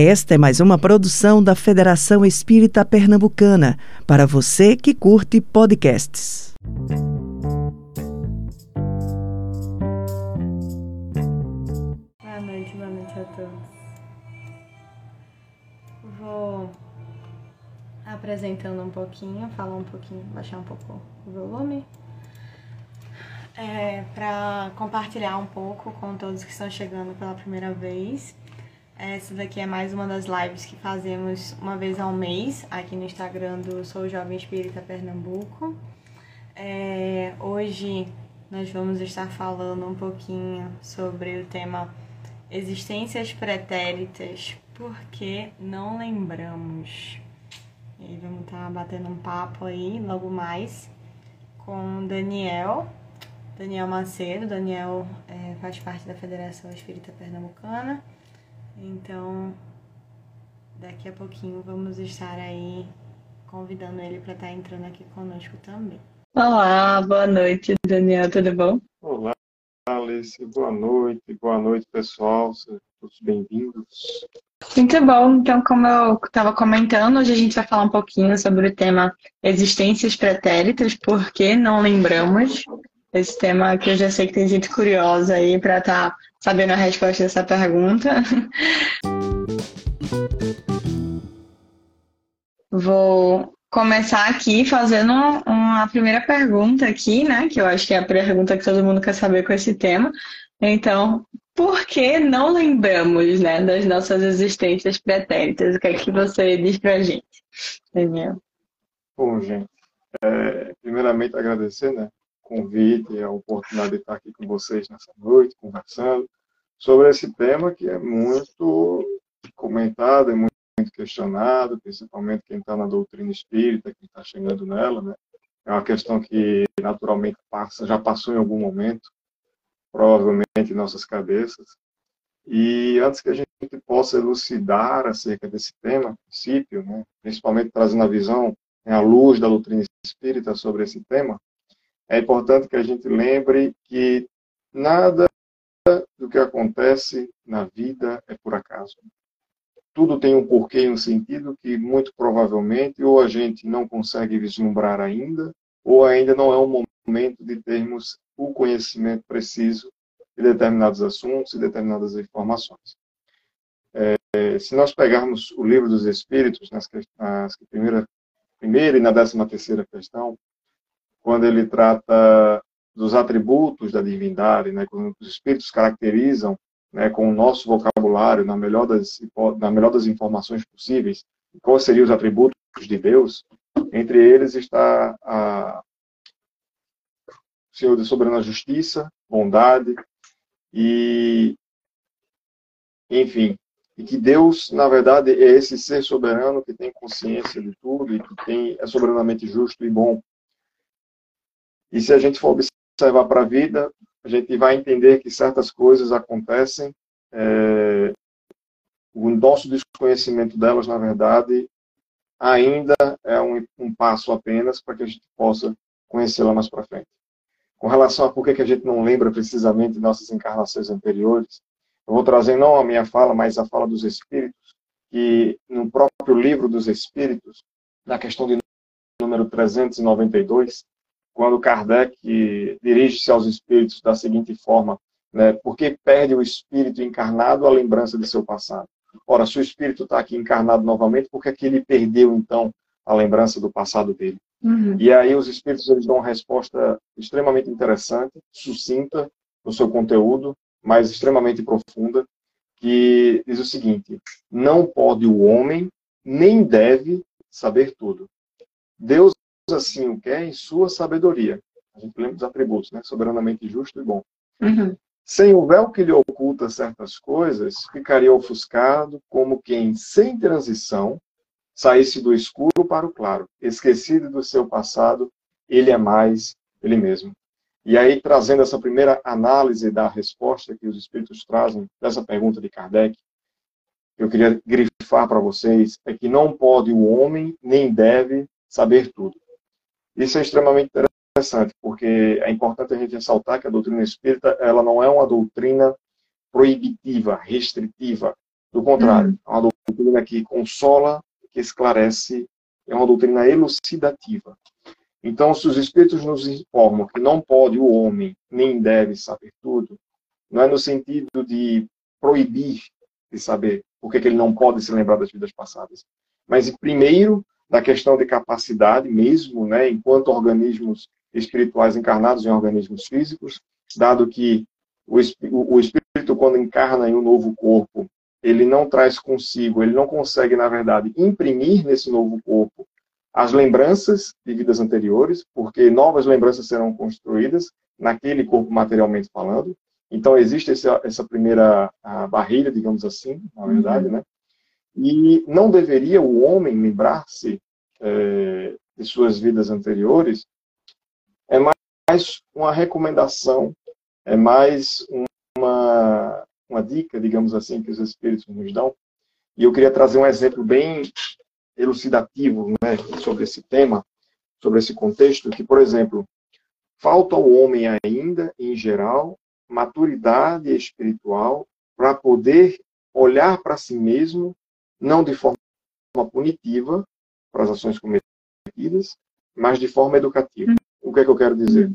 Esta é mais uma produção da Federação Espírita Pernambucana, para você que curte podcasts. Boa noite, boa noite a todos. Vou apresentando um pouquinho, falar um pouquinho, baixar um pouco o volume. É, para compartilhar um pouco com todos que estão chegando pela primeira vez essa daqui é mais uma das lives que fazemos uma vez ao mês aqui no Instagram do Sou Jovem Espírita Pernambuco. É, hoje nós vamos estar falando um pouquinho sobre o tema Existências Pretéritas, porque não lembramos. E vamos estar tá batendo um papo aí logo mais com Daniel, Daniel Macedo. Daniel é, faz parte da Federação Espírita Pernambucana então, daqui a pouquinho vamos estar aí convidando ele para estar tá entrando aqui conosco também. Olá, boa noite, Daniel, tudo bom? Olá, Alice, boa noite, boa noite, pessoal, sejam todos bem-vindos. Muito bom, então, como eu estava comentando, hoje a gente vai falar um pouquinho sobre o tema existências pretéritas, porque não lembramos. Esse tema que eu já sei que tem gente curiosa aí para estar tá sabendo a resposta dessa pergunta. Vou começar aqui fazendo uma primeira pergunta aqui, né? Que eu acho que é a pergunta que todo mundo quer saber com esse tema. Então, por que não lembramos, né, das nossas existências pretéritas? O que é que você diz pra gente, Daniel? Bom, gente, é, primeiramente agradecer, né, convite, a oportunidade de estar aqui com vocês nessa noite, conversando sobre esse tema que é muito comentado, é muito, questionado, principalmente quem está na doutrina espírita, quem está chegando nela, né? É uma questão que naturalmente passa, já passou em algum momento, provavelmente em nossas cabeças. E antes que a gente possa elucidar acerca desse tema, princípio, né, principalmente trazendo a visão, né, a luz da doutrina espírita sobre esse tema, é importante que a gente lembre que nada do que acontece na vida é por acaso. Tudo tem um porquê e um sentido que muito provavelmente ou a gente não consegue vislumbrar ainda, ou ainda não é o momento de termos o conhecimento preciso de determinados assuntos e determinadas informações. É, se nós pegarmos o livro dos Espíritos, nas, nas primeira, primeira e na décima terceira questão, quando ele trata dos atributos da divindade, né, quando os espíritos caracterizam né, com o nosso vocabulário, na melhor, das, na melhor das informações possíveis, quais seriam os atributos de Deus, entre eles está a, o Senhor de soberana justiça, bondade e, enfim, e que Deus, na verdade, é esse ser soberano que tem consciência de tudo e que tem, é soberanamente justo e bom. E se a gente for observar para a vida, a gente vai entender que certas coisas acontecem. É, o nosso desconhecimento delas, na verdade, ainda é um, um passo apenas para que a gente possa conhecê-la mais para frente. Com relação a por que a gente não lembra precisamente de nossas encarnações anteriores, eu vou trazer não a minha fala, mas a fala dos Espíritos, que no próprio livro dos Espíritos, na questão de número 392, quando Kardec dirige-se aos espíritos da seguinte forma, né, porque perde o espírito encarnado a lembrança de seu passado. Ora, se o espírito está aqui encarnado novamente, por que, é que ele perdeu, então, a lembrança do passado dele? Uhum. E aí os espíritos eles dão uma resposta extremamente interessante, sucinta no seu conteúdo, mas extremamente profunda, que diz o seguinte: não pode o homem nem deve saber tudo. Deus assim o quer em sua sabedoria. A gente lembra dos atributos, né? Soberanamente justo e bom. Uhum. Sem o véu que lhe oculta certas coisas, ficaria ofuscado como quem, sem transição, saísse do escuro para o claro. Esquecido do seu passado, ele é mais ele mesmo. E aí, trazendo essa primeira análise da resposta que os espíritos trazem dessa pergunta de Kardec, eu queria grifar para vocês é que não pode o homem nem deve saber tudo. Isso é extremamente interessante, porque é importante a gente ressaltar que a doutrina espírita ela não é uma doutrina proibitiva, restritiva. Do contrário, uhum. é uma doutrina que consola, que esclarece, é uma doutrina elucidativa. Então, se os Espíritos nos informam que não pode o homem, nem deve saber tudo, não é no sentido de proibir de saber porque que ele não pode se lembrar das vidas passadas, mas primeiro da questão de capacidade mesmo, né, enquanto organismos espirituais encarnados em organismos físicos, dado que o, o espírito, quando encarna em um novo corpo, ele não traz consigo, ele não consegue, na verdade, imprimir nesse novo corpo as lembranças de vidas anteriores, porque novas lembranças serão construídas naquele corpo materialmente falando. Então, existe essa, essa primeira barreira, digamos assim, na verdade, uhum. né? E não deveria o homem lembrar-se é, de suas vidas anteriores, é mais uma recomendação, é mais uma, uma dica, digamos assim, que os Espíritos nos dão. E eu queria trazer um exemplo bem elucidativo né, sobre esse tema, sobre esse contexto, que, por exemplo, falta ao homem ainda, em geral, maturidade espiritual para poder olhar para si mesmo, não de forma punitiva, para as ações cometidas, mas de forma educativa. O que é que eu quero dizer?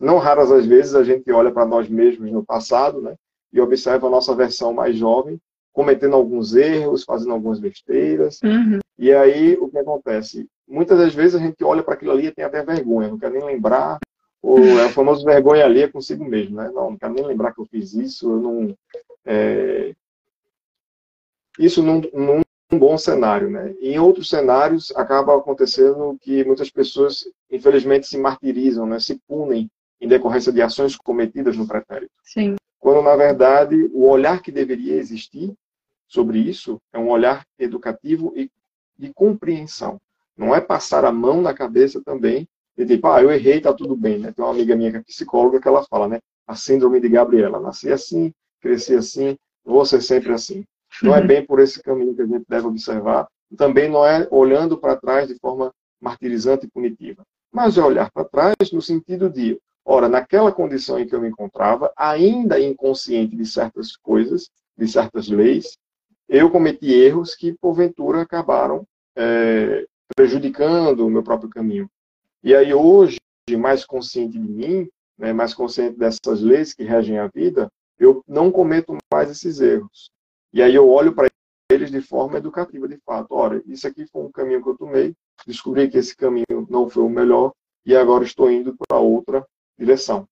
Não raras as vezes a gente olha para nós mesmos no passado, né, e observa a nossa versão mais jovem cometendo alguns erros, fazendo algumas besteiras. Uhum. E aí o que acontece? Muitas das vezes a gente olha para aquilo ali e tem até vergonha, não quer nem lembrar, ou é o famoso vergonha ali é consigo mesmo, né? Não, não quero nem lembrar que eu fiz isso, eu não. É... Isso num, num um bom cenário, né? Em outros cenários acaba acontecendo que muitas pessoas, infelizmente, se martirizam, né? Se punem em decorrência de ações cometidas no pretérito. Sim. Quando na verdade o olhar que deveria existir sobre isso é um olhar educativo e de compreensão. Não é passar a mão na cabeça também e tipo, ah, eu errei, tá tudo bem, né? Tem uma amiga minha que é psicóloga que ela fala, né? A síndrome de Gabriela. Nasci assim, cresci assim, vou ser sempre assim. Não é bem por esse caminho que a gente deve observar. Também não é olhando para trás de forma martirizante e punitiva. Mas é olhar para trás no sentido de, ora, naquela condição em que eu me encontrava, ainda inconsciente de certas coisas, de certas leis, eu cometi erros que, porventura, acabaram é, prejudicando o meu próprio caminho. E aí, hoje, mais consciente de mim, né, mais consciente dessas leis que regem a vida, eu não cometo mais esses erros. E aí eu olho para eles de forma educativa, de fato. Ora, isso aqui foi um caminho que eu tomei, descobri que esse caminho não foi o melhor e agora estou indo para outra direção.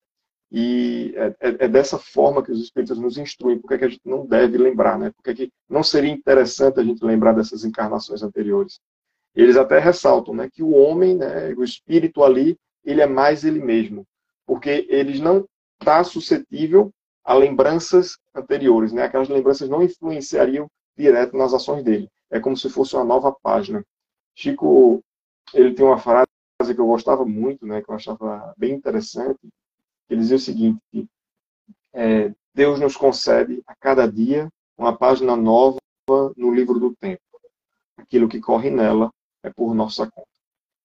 E é, é, é, dessa forma que os Espíritos nos instruem, porque é que a gente não deve lembrar, né? Porque é que não seria interessante a gente lembrar dessas encarnações anteriores. Eles até ressaltam né, que o homem, né, o espírito ali, ele é mais ele mesmo, porque ele não está suscetível a lembranças anteriores, né? Aquelas lembranças não influenciariam direto nas ações dele. É como se fosse uma nova página. Chico, ele tem uma frase que eu gostava muito, né? Que eu achava bem interessante, ele dizia o seguinte: é, Deus nos concede a cada dia uma página nova no livro do tempo. Aquilo que corre nela é por nossa conta.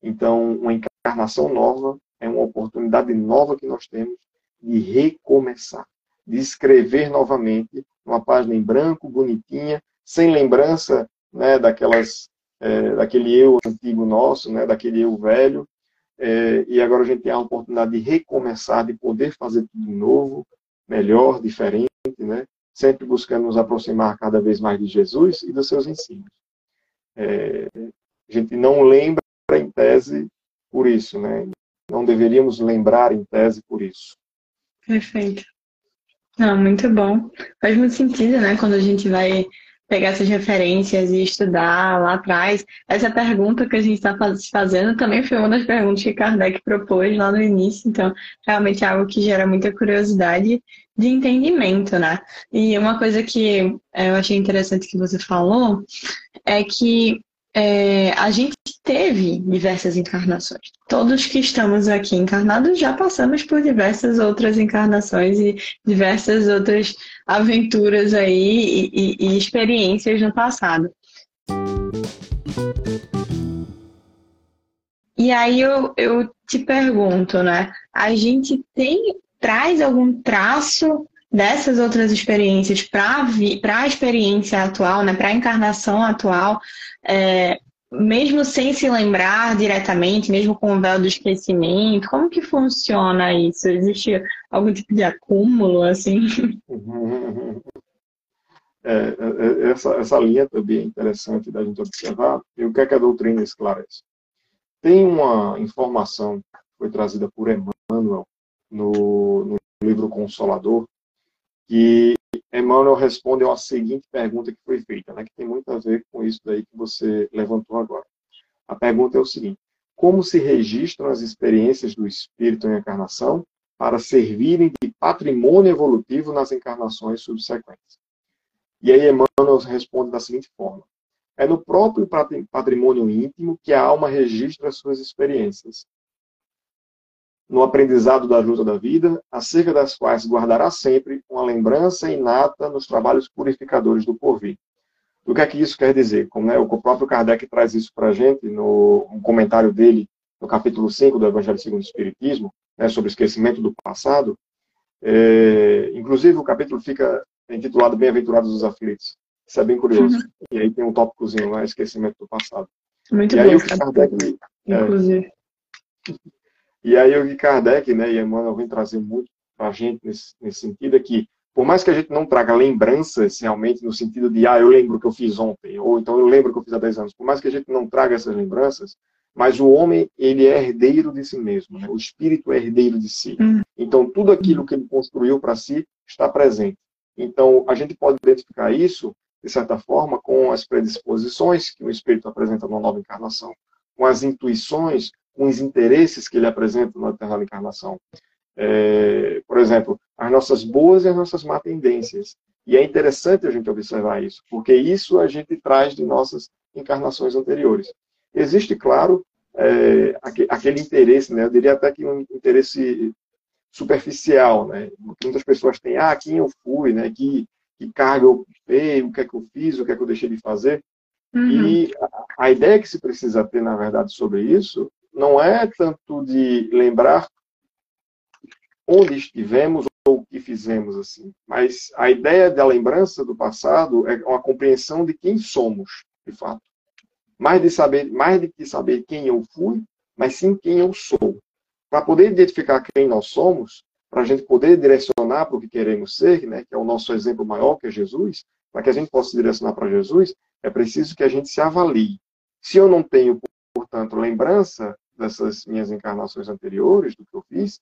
Então, uma encarnação nova é uma oportunidade nova que nós temos de recomeçar, de escrever novamente uma página em branco, bonitinha, sem lembrança né, daquelas, é, daquele eu antigo nosso, né, daquele eu velho, é, e agora a gente tem a oportunidade de recomeçar, de poder fazer tudo novo, melhor, diferente, né? sempre buscando nos aproximar cada vez mais de Jesus e dos seus ensinos. É, a gente não lembra em tese por isso, né? Não deveríamos lembrar em tese por isso. Perfeito. Não, muito bom. Faz muito sentido, né? Quando a gente vai pegar essas referências e estudar lá atrás. Essa pergunta que a gente está fazendo também foi uma das perguntas que Kardec propôs lá no início, então realmente é algo que gera muita curiosidade de entendimento, né? E uma coisa que é, eu achei interessante que você falou é que é, a gente teve diversas encarnações. Todos que estamos aqui encarnados já passamos por diversas outras encarnações e diversas outras aventuras aí e, e, e experiências no passado. E aí eu, eu te pergunto, né? A gente tem traz algum traço dessas outras experiências para a experiência atual, né, para a encarnação atual, é, mesmo sem se lembrar diretamente, mesmo com o véu do esquecimento, como que funciona isso? Existe algum tipo de acúmulo, assim? É, é, é, essa, essa linha também é interessante da gente observar. E o que é que a doutrina esclarece? Tem uma informação que foi trazida por Emmanuel no, no livro Consolador, que Emmanuel responde a seguinte pergunta que foi feita, né, que tem muito a ver com isso daí que você levantou agora. A pergunta é o seguinte: como se registram as experiências do espírito em encarnação para servirem de patrimônio evolutivo nas encarnações subsequentes? E aí Emmanuel responde da seguinte forma: é no próprio patrimônio íntimo que a alma registra suas experiências, no aprendizado da luta da vida, acerca das quais guardará sempre uma lembrança inata nos trabalhos purificadores do porvir. O que é que isso quer dizer? Como né, o próprio Kardec traz isso para a gente no um comentário dele no capítulo 5 do Evangelho segundo o Espiritismo, né, sobre o esquecimento do passado. É, inclusive, o capítulo fica intitulado Bem-aventurados os aflitos. Isso é bem curioso. Uhum. E aí tem um tópicozinho lá, esquecimento do passado. Muito e aí, o Kardec, é, inclusive. E aí o Kardec, né, e Emmanuel vem trazer muito para a gente nesse, nesse sentido é que, por mais que a gente não traga lembranças realmente no sentido de, ah, eu lembro que eu fiz ontem, ou então eu lembro que eu fiz há 10 anos, por mais que a gente não traga essas lembranças, mas o homem, ele é herdeiro de si mesmo, né? o espírito é herdeiro de si. Hum. Então, tudo aquilo que ele construiu para si está presente. Então, a gente pode identificar isso, de certa forma, com as predisposições que o espírito apresenta numa nova encarnação, com as intuições, com os interesses que ele apresenta na determinada encarnação. É, por exemplo, as nossas boas e as nossas má tendências. E é interessante a gente observar isso, porque isso a gente traz de nossas encarnações anteriores. Existe, claro, é, aquele interesse, né? eu diria até que um interesse superficial, né? Muitas pessoas têm, ah, quem eu fui, né? Que, que carga eu dei, o que é que eu fiz, o que é que eu deixei de fazer. Uhum. E a, a ideia que se precisa ter, na verdade, sobre isso não é tanto de lembrar onde estivemos ou o que fizemos assim, mas a ideia da lembrança do passado é uma compreensão de quem somos, de fato. Mais de saber, mais de que saber quem eu fui, mas sim quem eu sou. Para poder identificar quem nós somos, para a gente poder direcionar para o que queremos ser, né, que é o nosso exemplo maior, que é Jesus, para que a gente possa direcionar para Jesus, é preciso que a gente se avalie. Se eu não tenho, portanto, lembrança dessas minhas encarnações anteriores, do que eu fiz,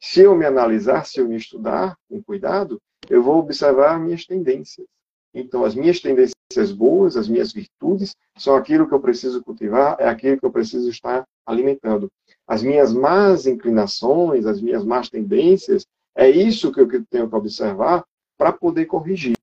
se eu me analisar, se eu me estudar com cuidado, eu vou observar minhas tendências. Então, as minhas tendências boas, as minhas virtudes, são aquilo que eu preciso cultivar, é aquilo que eu preciso estar alimentando. As minhas más inclinações, as minhas más tendências, é isso que eu tenho que observar para poder corrigir.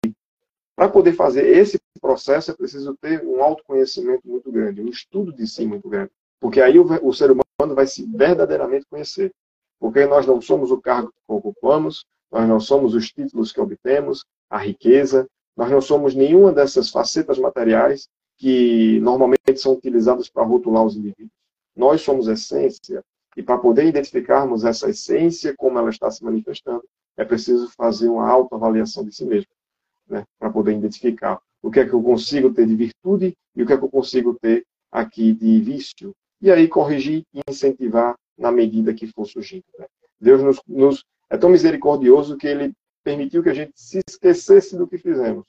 Para poder fazer esse processo, é preciso ter um autoconhecimento muito grande, um estudo de si muito grande. Porque aí o, o ser humano vai se verdadeiramente conhecer. Porque nós não somos o cargo que ocupamos, nós não somos os títulos que obtemos, a riqueza, nós não somos nenhuma dessas facetas materiais que normalmente são utilizadas para rotular os indivíduos. Nós somos essência, e para poder identificarmos essa essência, como ela está se manifestando, é preciso fazer uma autoavaliação de si mesmo, né? para poder identificar o que é que eu consigo ter de virtude e o que é que eu consigo ter aqui de vício, e aí corrigir e incentivar na medida que for surgindo. Né? Deus nos, nos, é tão misericordioso que ele permitiu que a gente se esquecesse do que fizemos,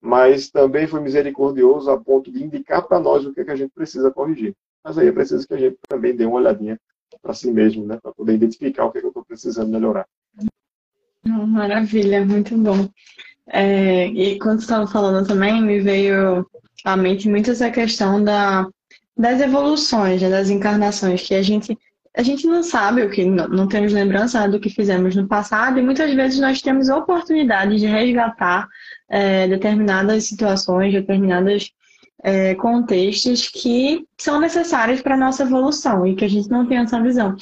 mas também foi misericordioso a ponto de indicar para nós o que, é que a gente precisa corrigir. Mas aí é preciso que a gente também dê uma olhadinha para si mesmo, né? para poder identificar o que, é que eu estou precisando melhorar. Maravilha, muito bom. É, e quando você estava falando também, me veio à mente muito essa questão da das evoluções, né, das encarnações, que a gente a gente não sabe o que não, não temos lembrança do que fizemos no passado e muitas vezes nós temos oportunidade de resgatar é, determinadas situações, determinados é, contextos que são necessários para a nossa evolução e que a gente não tem essa visão.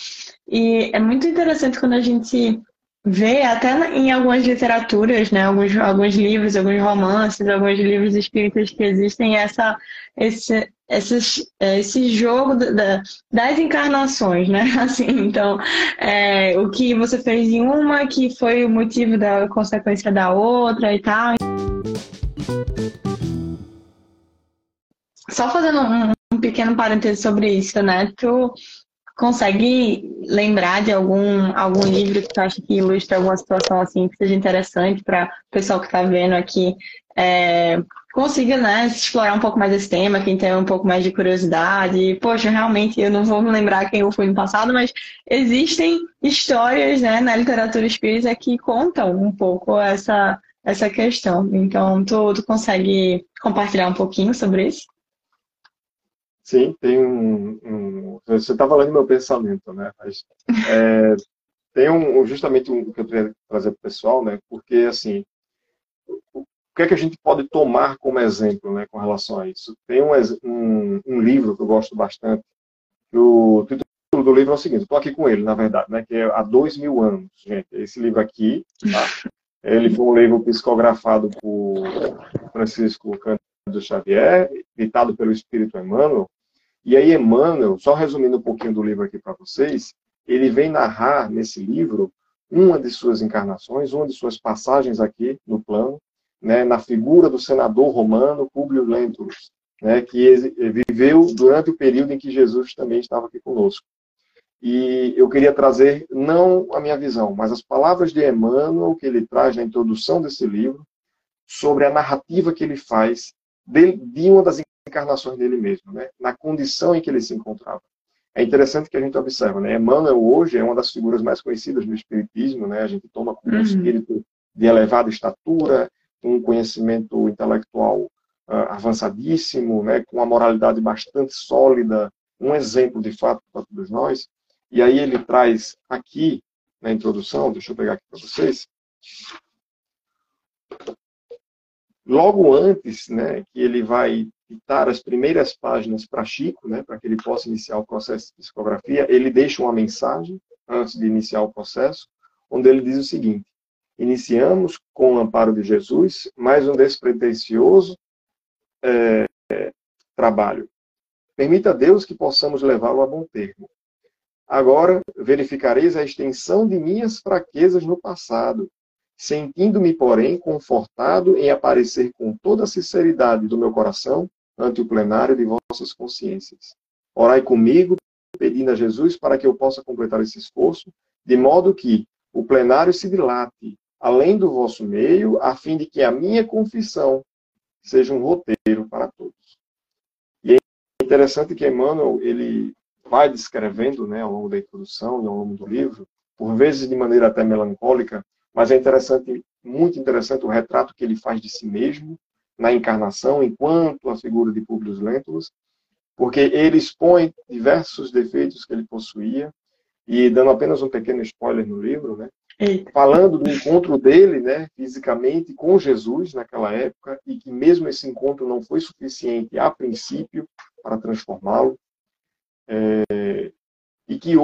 E é muito interessante quando a gente vê até em algumas literaturas, né, alguns, alguns livros, alguns romances, alguns livros espíritas que existem essa, esse, esses, esse jogo da, das encarnações, né? Assim, então, é, o que você fez em uma que foi o motivo da consequência da outra e tal. Só fazendo um, um pequeno parêntese sobre isso, né? Tu consegue lembrar de algum, algum livro que tu acha que ilustra alguma situação assim que seja interessante para o pessoal que está vendo aqui é, consiga né, explorar um pouco mais esse tema, quem tem um pouco mais de curiosidade. Poxa, realmente eu não vou me lembrar quem eu fui no passado, mas existem histórias né, na literatura espírita que contam um pouco essa, essa questão. Então, tu, tu consegue compartilhar um pouquinho sobre isso? Sim, tem um. um você está falando do meu pensamento, né? Mas, é, tem um, justamente um que eu queria trazer para o pessoal, né? Porque, assim, o que é que a gente pode tomar como exemplo, né, com relação a isso? Tem um, um, um livro que eu gosto bastante. O título do livro é o seguinte: estou aqui com ele, na verdade, né? Que é Há Dois Mil Anos, gente. Esse livro aqui, tá? Ele foi um livro psicografado por Francisco Cândido Xavier, ditado pelo Espírito Emmanuel, e aí, Emmanuel, só resumindo um pouquinho do livro aqui para vocês, ele vem narrar nesse livro uma de suas encarnações, uma de suas passagens aqui no plano, né, na figura do senador romano Publio Lentulus, né, que viveu durante o período em que Jesus também estava aqui conosco. E eu queria trazer não a minha visão, mas as palavras de Emmanuel que ele traz na introdução desse livro sobre a narrativa que ele faz de, de uma das encarnações dele mesmo, né? na condição em que ele se encontrava. É interessante que a gente observa, né? Emmanuel hoje é uma das figuras mais conhecidas no Espiritismo, né? A gente toma como um espírito de elevada estatura, um conhecimento intelectual uh, avançadíssimo, né? Com uma moralidade bastante sólida, um exemplo de fato para todos nós. E aí ele traz aqui na introdução, deixa eu pegar aqui para vocês, logo antes, né, que ele vai ditar as primeiras páginas para Chico, né, para que ele possa iniciar o processo de psicografia, ele deixa uma mensagem antes de iniciar o processo, onde ele diz o seguinte: Iniciamos com o amparo de Jesus mais um despretensioso é, trabalho. Permita a Deus que possamos levá-lo a bom termo. Agora verificareis a extensão de minhas fraquezas no passado, sentindo-me, porém, confortado em aparecer com toda a sinceridade do meu coração ante o plenário de vossas consciências. Orai comigo, pedindo a Jesus para que eu possa completar esse esforço, de modo que o plenário se dilate além do vosso meio, a fim de que a minha confissão seja um roteiro para todos. E é interessante que Emmanuel ele vai descrevendo, né, ao longo da introdução e ao longo do livro, por vezes de maneira até melancólica, mas é interessante, muito interessante o retrato que ele faz de si mesmo na encarnação, enquanto a figura de Publius Lentulus, porque ele expõe diversos defeitos que ele possuía, e dando apenas um pequeno spoiler no livro, né? Falando do encontro dele, né, fisicamente com Jesus naquela época, e que mesmo esse encontro não foi suficiente a princípio para transformá-lo, é, e que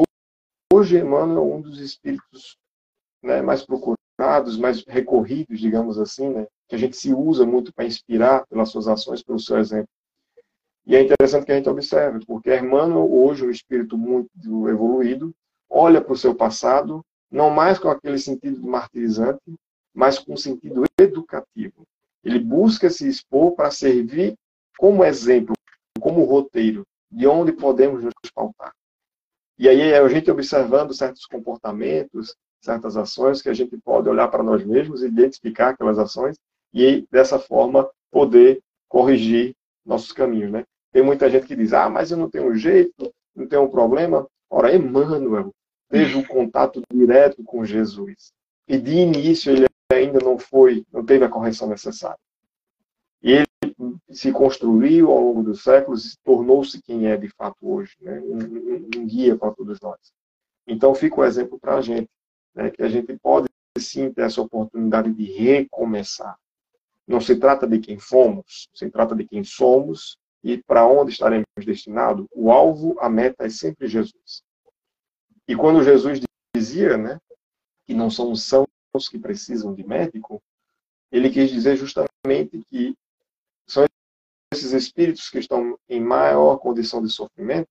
hoje Emmanuel é um dos espíritos né, mais procurados, mais recorridos, digamos assim, né, que a gente se usa muito para inspirar pelas suas ações, pelo seu exemplo. E é interessante que a gente observe, porque Emmanuel, hoje, um espírito muito evoluído, olha para o seu passado, não mais com aquele sentido martirizante, mas com um sentido educativo. Ele busca se expor para servir como exemplo, como roteiro, de onde podemos nos pautar. E aí é a gente observando certos comportamentos, certas ações que a gente pode olhar para nós mesmos, identificar aquelas ações e dessa forma poder corrigir nossos caminhos, né? Tem muita gente que diz: "Ah, mas eu não tenho jeito, não tenho um problema". Ora, Emmanuel teve um contato direto com Jesus. E de início ele ainda não foi, não teve a correção necessária. E ele se construiu ao longo dos séculos e tornou-se quem é de fato hoje, né? um, um, um guia para todos nós. Então fica o um exemplo para a gente né, que a gente pode sim ter essa oportunidade de recomeçar. Não se trata de quem fomos, se trata de quem somos e para onde estaremos destinados. O alvo, a meta é sempre Jesus. E quando Jesus dizia, né, que não são sãos que precisam de médico, ele quis dizer justamente que são esses espíritos que estão em maior condição de sofrimento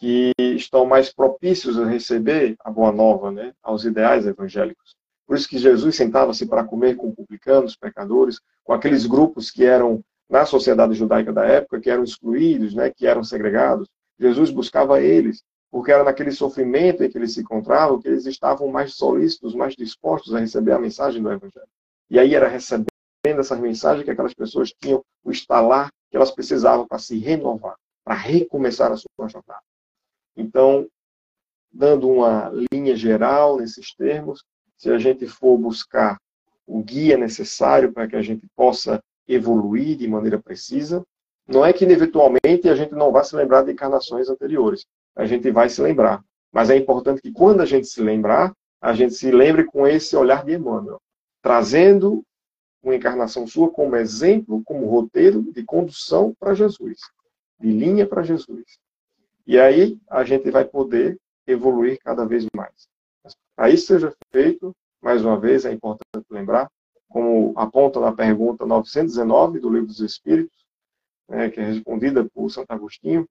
que estão mais propícios a receber a boa nova, né, aos ideais evangélicos. Por isso que Jesus sentava-se para comer com publicanos, pecadores, com aqueles grupos que eram na sociedade judaica da época, que eram excluídos, né, que eram segregados. Jesus buscava eles, porque era naquele sofrimento em que eles se encontravam que eles estavam mais solícitos, mais dispostos a receber a mensagem do Evangelho. E aí era recebendo essas mensagens que aquelas pessoas tinham o estalar que elas precisavam para se renovar, para recomeçar a sua jornada. Então, dando uma linha geral nesses termos, se a gente for buscar o guia necessário para que a gente possa evoluir de maneira precisa, não é que eventualmente a gente não vá se lembrar de encarnações anteriores. A gente vai se lembrar. Mas é importante que quando a gente se lembrar, a gente se lembre com esse olhar de Emmanuel, trazendo uma encarnação sua como exemplo, como roteiro de condução para Jesus, de linha para Jesus. E aí a gente vai poder evoluir cada vez mais. Para isso seja feito, mais uma vez, é importante lembrar, como aponta na pergunta 919 do Livro dos Espíritos, né, que é respondida por Santo Agostinho,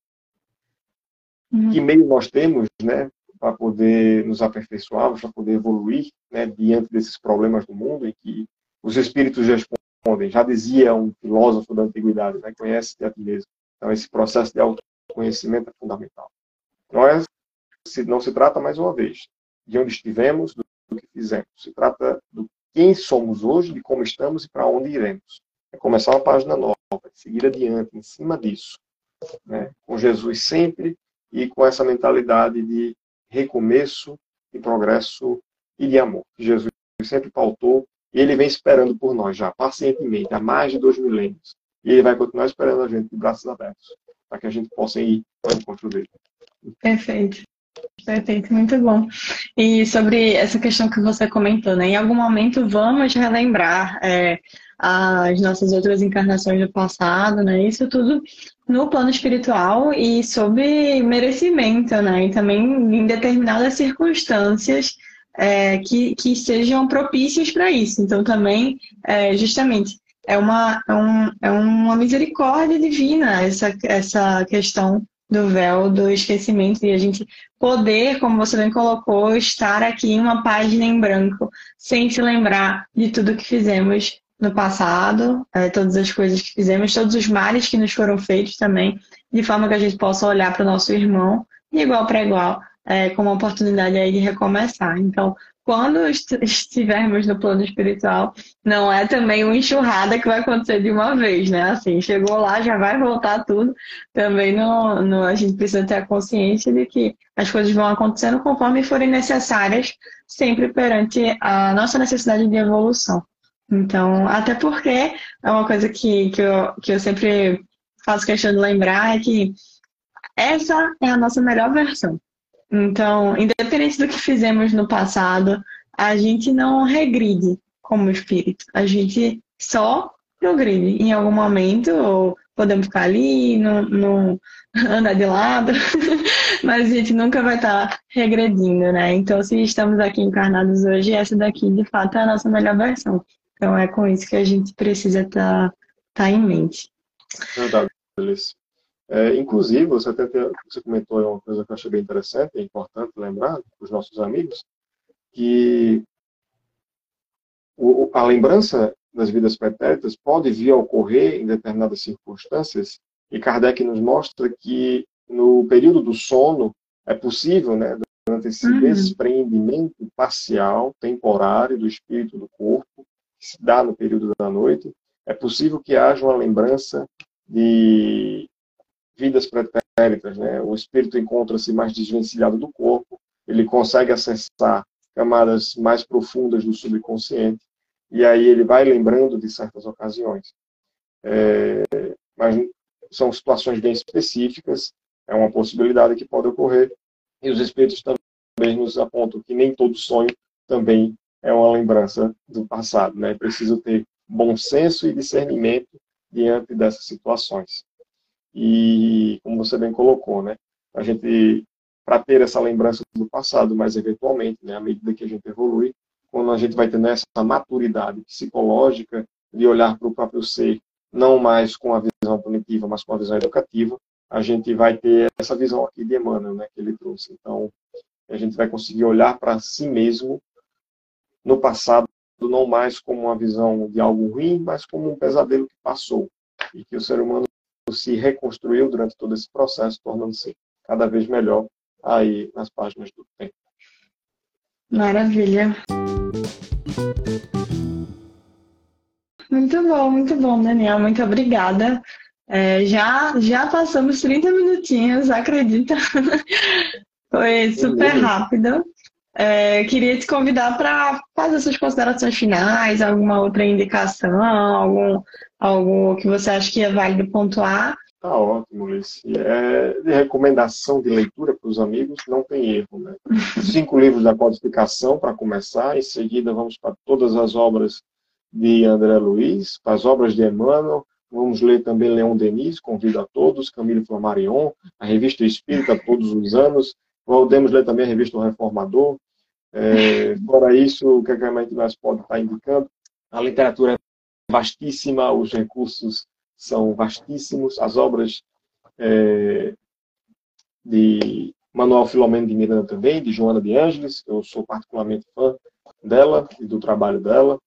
uhum. que meio nós temos né, para poder nos aperfeiçoarmos, para poder evoluir né, diante desses problemas do mundo em que os espíritos respondem. Já dizia um filósofo da antiguidade, né, conhece-te a ti mesmo. Então, esse processo de autoconhecimento é fundamental. Não, é, não se trata, mais uma vez, de onde estivemos, do, do que fizemos. Se trata do quem somos hoje, de como estamos e para onde iremos. É começar uma página nova, seguir adiante em cima disso. Né? Com Jesus sempre e com essa mentalidade de recomeço, de progresso e de amor. Jesus sempre pautou e ele vem esperando por nós já, pacientemente, há mais de dois milênios. E ele vai continuar esperando a gente de braços abertos, para que a gente possa ir ao encontro dele. Perfeito. Perfeito, muito bom. E sobre essa questão que você comentou, né? Em algum momento vamos relembrar é, as nossas outras encarnações do passado, né? Isso tudo no plano espiritual e sob merecimento, né? E também em determinadas circunstâncias é, que, que sejam propícias para isso. Então, também, é, justamente, é uma, é, um, é uma misericórdia divina essa, essa questão do véu do esquecimento e a gente poder, como você bem colocou, estar aqui em uma página em branco, sem se lembrar de tudo que fizemos no passado, é, todas as coisas que fizemos, todos os males que nos foram feitos também, de forma que a gente possa olhar para o nosso irmão de igual para igual, é, com uma oportunidade aí de recomeçar. Então, quando estivermos no plano espiritual, não é também uma enxurrada que vai acontecer de uma vez, né? Assim, chegou lá, já vai voltar tudo. Também não, não, a gente precisa ter a consciência de que as coisas vão acontecendo conforme forem necessárias, sempre perante a nossa necessidade de evolução. Então, até porque é uma coisa que, que, eu, que eu sempre faço questão de lembrar é que essa é a nossa melhor versão. Então, independente do que fizemos no passado, a gente não regride como espírito. A gente só progride em algum momento, ou podemos ficar ali, não, não andar de lado, mas a gente nunca vai estar regredindo, né? Então, se estamos aqui encarnados hoje, essa daqui, de fato, é a nossa melhor versão. Então, é com isso que a gente precisa estar tá, tá em mente. Verdade, Feliz. É, inclusive, você até você comentou uma coisa que eu achei bem interessante e importante lembrar para os nossos amigos, que o, a lembrança das vidas pretéritas pode vir a ocorrer em determinadas circunstâncias, e Kardec nos mostra que no período do sono é possível, né, durante esse uhum. desprendimento parcial, temporário do espírito do corpo, que se dá no período da noite, é possível que haja uma lembrança de vidas pretéritas, né? O espírito encontra-se mais desvencilhado do corpo, ele consegue acessar camadas mais profundas do subconsciente e aí ele vai lembrando de certas ocasiões. É, mas são situações bem específicas, é uma possibilidade que pode ocorrer e os espíritos também nos apontam que nem todo sonho também é uma lembrança do passado, né? Preciso ter bom senso e discernimento diante dessas situações. E, como você bem colocou, né? A gente, para ter essa lembrança do passado, mas eventualmente, né, à medida que a gente evolui, quando a gente vai tendo essa maturidade psicológica de olhar para o próprio ser, não mais com a visão punitiva, mas com a visão educativa, a gente vai ter essa visão aqui de Emmanuel, né, que ele trouxe. Então, a gente vai conseguir olhar para si mesmo no passado, não mais como uma visão de algo ruim, mas como um pesadelo que passou e que o ser humano se reconstruiu durante todo esse processo, tornando-se cada vez melhor aí nas páginas do tempo. Maravilha. Muito bom, muito bom, Daniel. Muito obrigada. É, já, já passamos 30 minutinhos, acredita? Foi super rápido. É, queria te convidar para fazer suas considerações finais, alguma outra indicação, algum, algo que você acha que é válido pontuar. Tá ótimo, Ulisses. É, de recomendação de leitura para os amigos, não tem erro. Né? Cinco livros da codificação para começar, em seguida vamos para todas as obras de André Luiz, para as obras de Emmanuel, vamos ler também Leon Denis, convido a todos, Camilo Flammarion, a Revista Espírita todos os anos, podemos ler também a Revista O Reformador. É, fora isso, o que, é que a gente mais pode estar indicando? A literatura é vastíssima, os recursos são vastíssimos. As obras é, de Manuel Filomeno de Miranda também, de Joana de Ângeles, eu sou particularmente fã dela e do trabalho dela.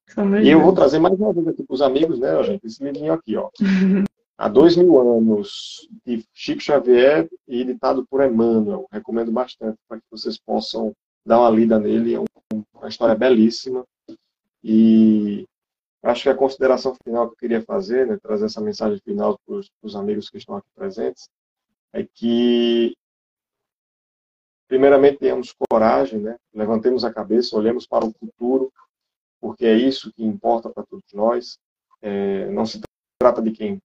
E eu vou trazer mais uma vez aqui para os amigos, né, gente? Esse livrinho aqui, ó. Há dois mil anos, de Chico Xavier e editado por Emmanuel. Recomendo bastante para que vocês possam dar uma lida nele. É uma história belíssima. E Acho que a consideração final que eu queria fazer, né, trazer essa mensagem final para os amigos que estão aqui presentes, é que, primeiramente, tenhamos coragem, né, levantemos a cabeça, olhemos para o futuro, porque é isso que importa para todos nós. É, não se trata de quem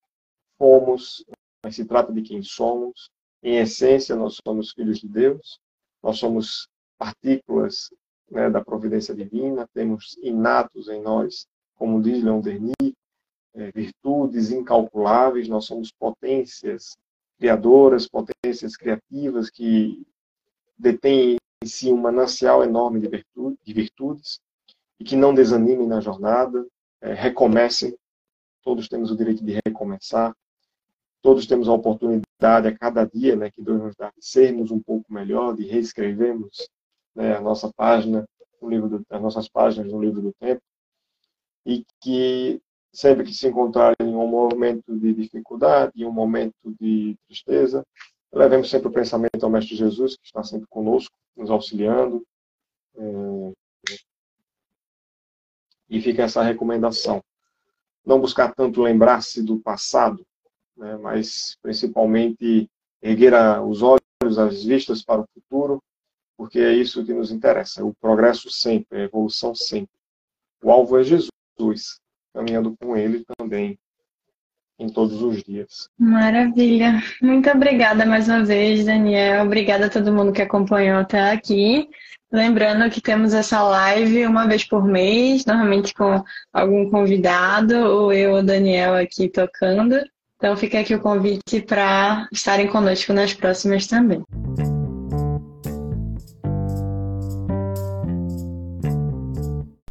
fomos, mas se trata de quem somos. Em essência, nós somos filhos de Deus, nós somos partículas né, da providência divina, temos inatos em nós como diz Leon Denis, é, virtudes incalculáveis, nós somos potências criadoras, potências criativas que detêm em si um manancial enorme de, virtude, de virtudes e que não desanimem na jornada, é, recomecem. Todos temos o direito de recomeçar, todos temos a oportunidade a cada dia né, que Deus nos dá de sermos um pouco melhor, de reescrevermos né, a nossa página, no livro do, as nossas páginas no livro do tempo e que sempre que se encontrarem em um momento de dificuldade, em um momento de tristeza, levemos sempre o pensamento ao Mestre Jesus, que está sempre conosco, nos auxiliando. É... E fica essa recomendação. Não buscar tanto lembrar-se do passado, né, mas principalmente erguer os olhos, as vistas para o futuro, porque é isso que nos interessa, o progresso sempre, a evolução sempre. O alvo é Jesus. Jesus, caminhando com Ele também em todos os dias. Maravilha. Muito obrigada mais uma vez, Daniel. Obrigada a todo mundo que acompanhou até aqui. Lembrando que temos essa live uma vez por mês, normalmente com algum convidado, ou eu ou Daniel aqui tocando. Então fica aqui o convite para estarem conosco nas próximas também.